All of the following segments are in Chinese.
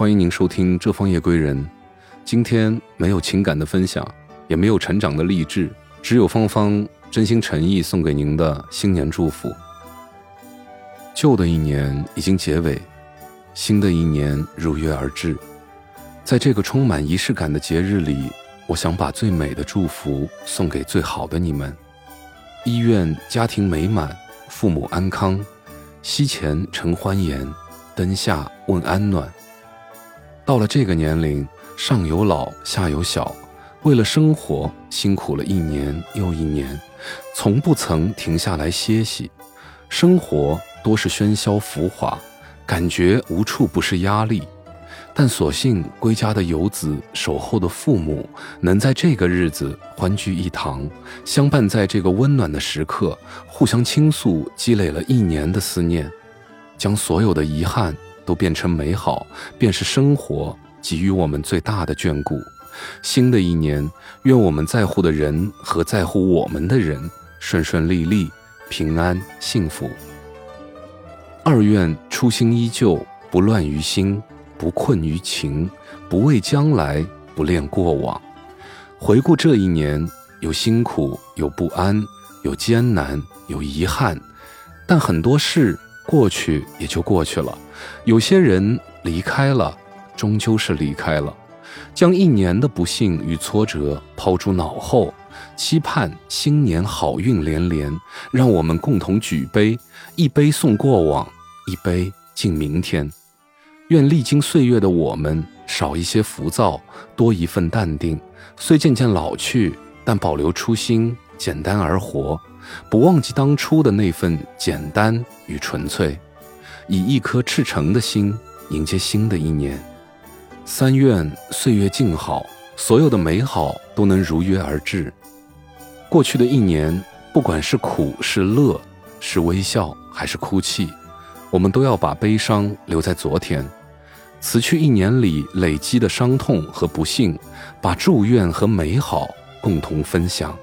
欢迎您收听《这方夜归人》。今天没有情感的分享，也没有成长的励志，只有芳芳真心诚意送给您的新年祝福。旧的一年已经结尾，新的一年如约而至。在这个充满仪式感的节日里，我想把最美的祝福送给最好的你们。医愿家庭美满，父母安康，膝前承欢颜，灯下问安暖。到了这个年龄，上有老，下有小，为了生活辛苦了一年又一年，从不曾停下来歇息。生活多是喧嚣浮华，感觉无处不是压力。但所幸归家的游子，守候的父母，能在这个日子欢聚一堂，相伴在这个温暖的时刻，互相倾诉积累了一年的思念，将所有的遗憾都变成美好，便是生活给予我们最大的眷顾。新的一年，愿我们在乎的人和在乎我们的人顺顺利利、平安幸福。二愿初心依旧，不乱于心。不困于情，不畏将来，不恋过往。回顾这一年，有辛苦，有不安，有艰难，有遗憾。但很多事过去也就过去了。有些人离开了，终究是离开了。将一年的不幸与挫折抛诸脑后，期盼新年好运连连。让我们共同举杯，一杯送过往，一杯敬明天。愿历经岁月的我们少一些浮躁，多一份淡定。虽渐渐老去，但保留初心，简单而活，不忘记当初的那份简单与纯粹。以一颗赤诚的心迎接新的一年。三愿岁月静好，所有的美好都能如约而至。过去的一年，不管是苦是乐，是微笑还是哭泣，我们都要把悲伤留在昨天。辞去一年里累积的伤痛和不幸，把祝愿和美好共同分享，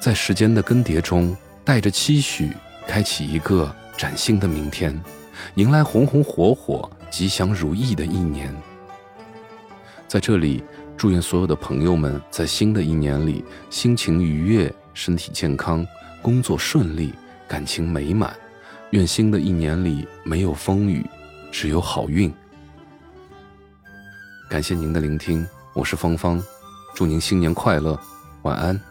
在时间的更迭中，带着期许，开启一个崭新的明天，迎来红红火火、吉祥如意的一年。在这里，祝愿所有的朋友们在新的一年里心情愉悦、身体健康、工作顺利、感情美满。愿新的一年里没有风雨，只有好运。感谢您的聆听，我是芳芳，祝您新年快乐，晚安。